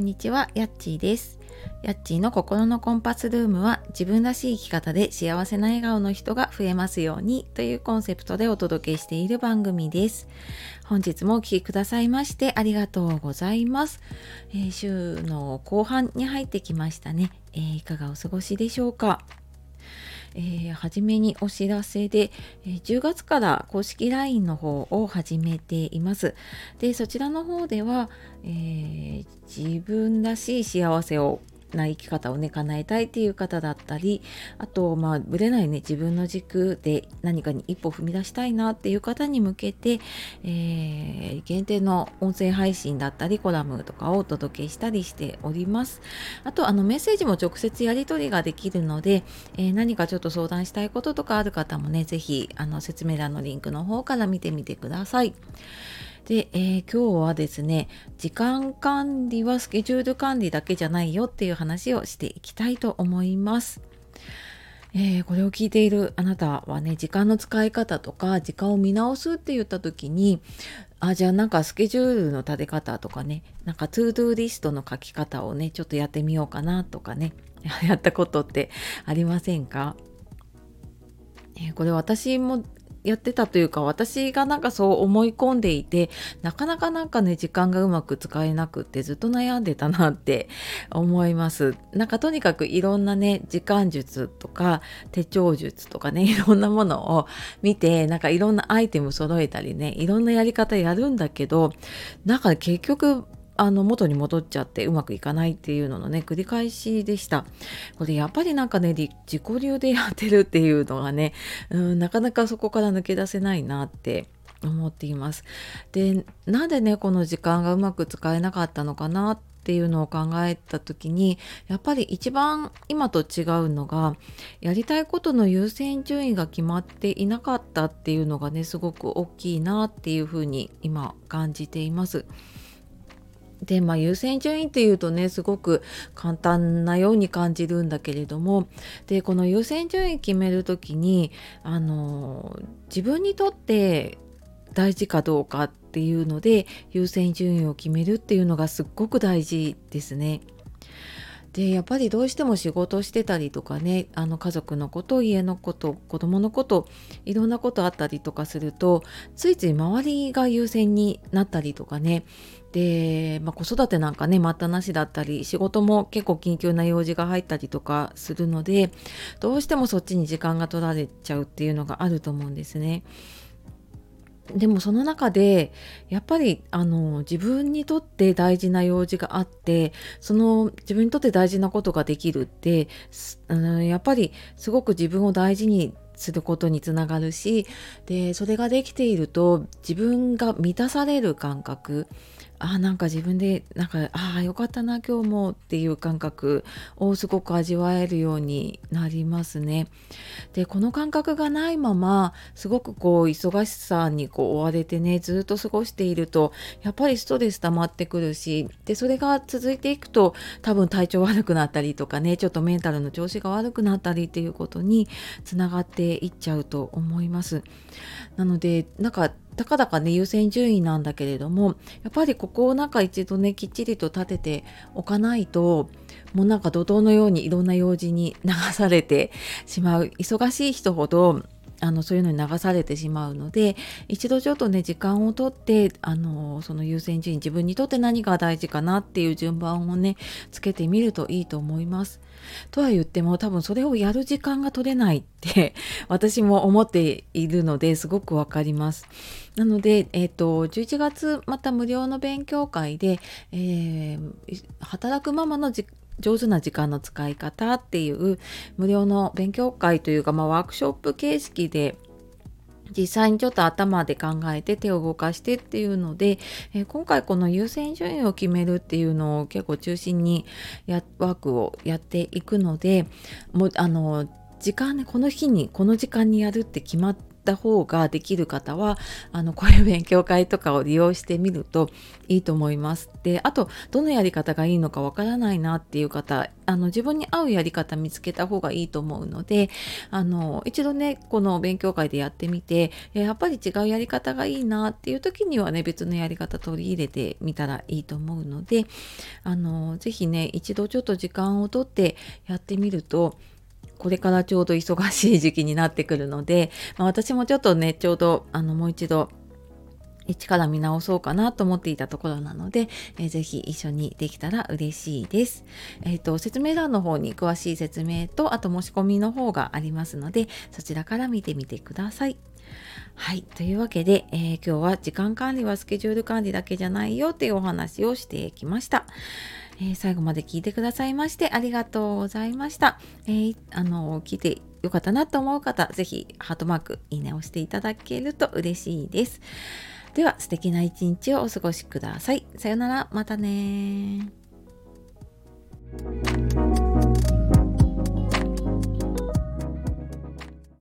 んにちは、やっちーです。やっちーの心のコンパスルームは自分らしい生き方で幸せな笑顔の人が増えますようにというコンセプトでお届けしている番組です。本日もお聴きくださいましてありがとうございます。えー、週の後半に入ってきましたね、えー、いかがお過ごしでしょうか？えー、初めにお知らせで、えー、10月から公式 LINE の方を始めています。で、そちらの方では、えー、自分らしい幸せをな生き方をね叶えたいっていう方だったりあとまあぶれないね自分の軸で何かに一歩踏み出したいなっていう方に向けて、えー、限定の音声配信だったりコラムとかをお届けしたりしておりますあとあのメッセージも直接やり取りができるので、えー、何かちょっと相談したいこととかある方もね是非説明欄のリンクの方から見てみてください。で、えー、今日はですね時間管理はスケジュール管理だけじゃないよっていう話をしていきたいと思います。えー、これを聞いているあなたはね時間の使い方とか時間を見直すって言った時にあじゃあなんかスケジュールの立て方とかねなんか To Do リストの書き方をねちょっとやってみようかなとかね やったことってありませんか？えこれ私もやってたというか私がなんかそう思い込んでいてなかなかなんかね時間がうまく使えなくってずっと悩んでたなって思います。なんかとにかくいろんなね時間術とか手帳術とかねいろんなものを見てなんかいろんなアイテム揃えたりねいろんなやり方やるんだけどなんか結局あの元に戻っちゃってうまくいかないっていうののね繰り返しでしたこれやっぱりなんかね自己流でやってるっていうのがね、うん、なかなかそこから抜け出せないなって思っていますでなんでねこの時間がうまく使えなかったのかなっていうのを考えた時にやっぱり一番今と違うのがやりたいことの優先順位が決まっていなかったっていうのがねすごく大きいなっていうふうに今感じています。でまあ優先順位っていうとねすごく簡単なように感じるんだけれどもでこの優先順位決める時にあの自分にとって大事かどうかっていうので優先順位を決めるっていうのがすっごく大事ですね。でやっぱりどうしても仕事してたりとかねあの家族のこと家のこと子供のこといろんなことあったりとかするとついつい周りが優先になったりとかねで、まあ、子育てなんかね待ったなしだったり仕事も結構緊急な用事が入ったりとかするのでどうしてもそっちに時間が取られちゃうっていうのがあると思うんですね。でもその中でやっぱりあの自分にとって大事な用事があってその自分にとって大事なことができるってあのやっぱりすごく自分を大事にすることにつながるしでそれができていると自分が満たされる感覚あなんか自分でなんかああよかったな今日もっていう感覚をすごく味わえるようになりますね。でこの感覚がないまますごくこう忙しさにこう追われてねずっと過ごしているとやっぱりストレス溜まってくるしでそれが続いていくと多分体調悪くなったりとかねちょっとメンタルの調子が悪くなったりっていうことにつながっていっちゃうと思います。なのでなんかたかだかね優先順位なんだけれどもやっぱりここをなんか一度ねきっちりと立てておかないともうなんか怒涛のようにいろんな用事に流されてしまう。忙しい人ほどあのそういうのに流されてしまうので一度ちょっとね時間をとってあのその優先順位自分にとって何が大事かなっていう順番をねつけてみるといいと思います。とは言っても多分それをやる時間が取れないって 私も思っているのですごくわかります。なので、えーと、11月また無料の勉強会で、えー、働くママの上手な時間の使い方っていう無料の勉強会というか、まあ、ワークショップ形式で実際にちょっと頭で考えて手を動かしてっていうので、えー、今回この優先順位を決めるっていうのを結構中心にやワークをやっていくのでもうあの時間ねこの日にこの時間にやるって決まってた方ができる方はあのこういう勉強会とかを利用してみるといいと思います。であとどのやり方がいいのかわからないなっていう方あの自分に合うやり方見つけた方がいいと思うのであの一度ねこの勉強会でやってみてやっぱり違うやり方がいいなっていう時にはね別のやり方取り入れてみたらいいと思うのであの是非ね一度ちょっと時間をとってやってみるとこれからちょうど忙しい時期になってくるので、まあ、私もちょっとねちょうどあのもう一度一から見直そうかなと思っていたところなので、えー、ぜひ一緒にできたら嬉しいです。えっ、ー、と、説明欄の方に詳しい説明と、あと申し込みの方がありますので、そちらから見てみてください。はい。というわけで、えー、今日は時間管理はスケジュール管理だけじゃないよっていうお話をしてきました。えー、最後まで聞いてくださいましてありがとうございました。えー、あの、聞いてよかったなと思う方、ぜひハートマーク、いいねを押していただけると嬉しいです。では、素敵な一日をお過ごしください。さよなら、またね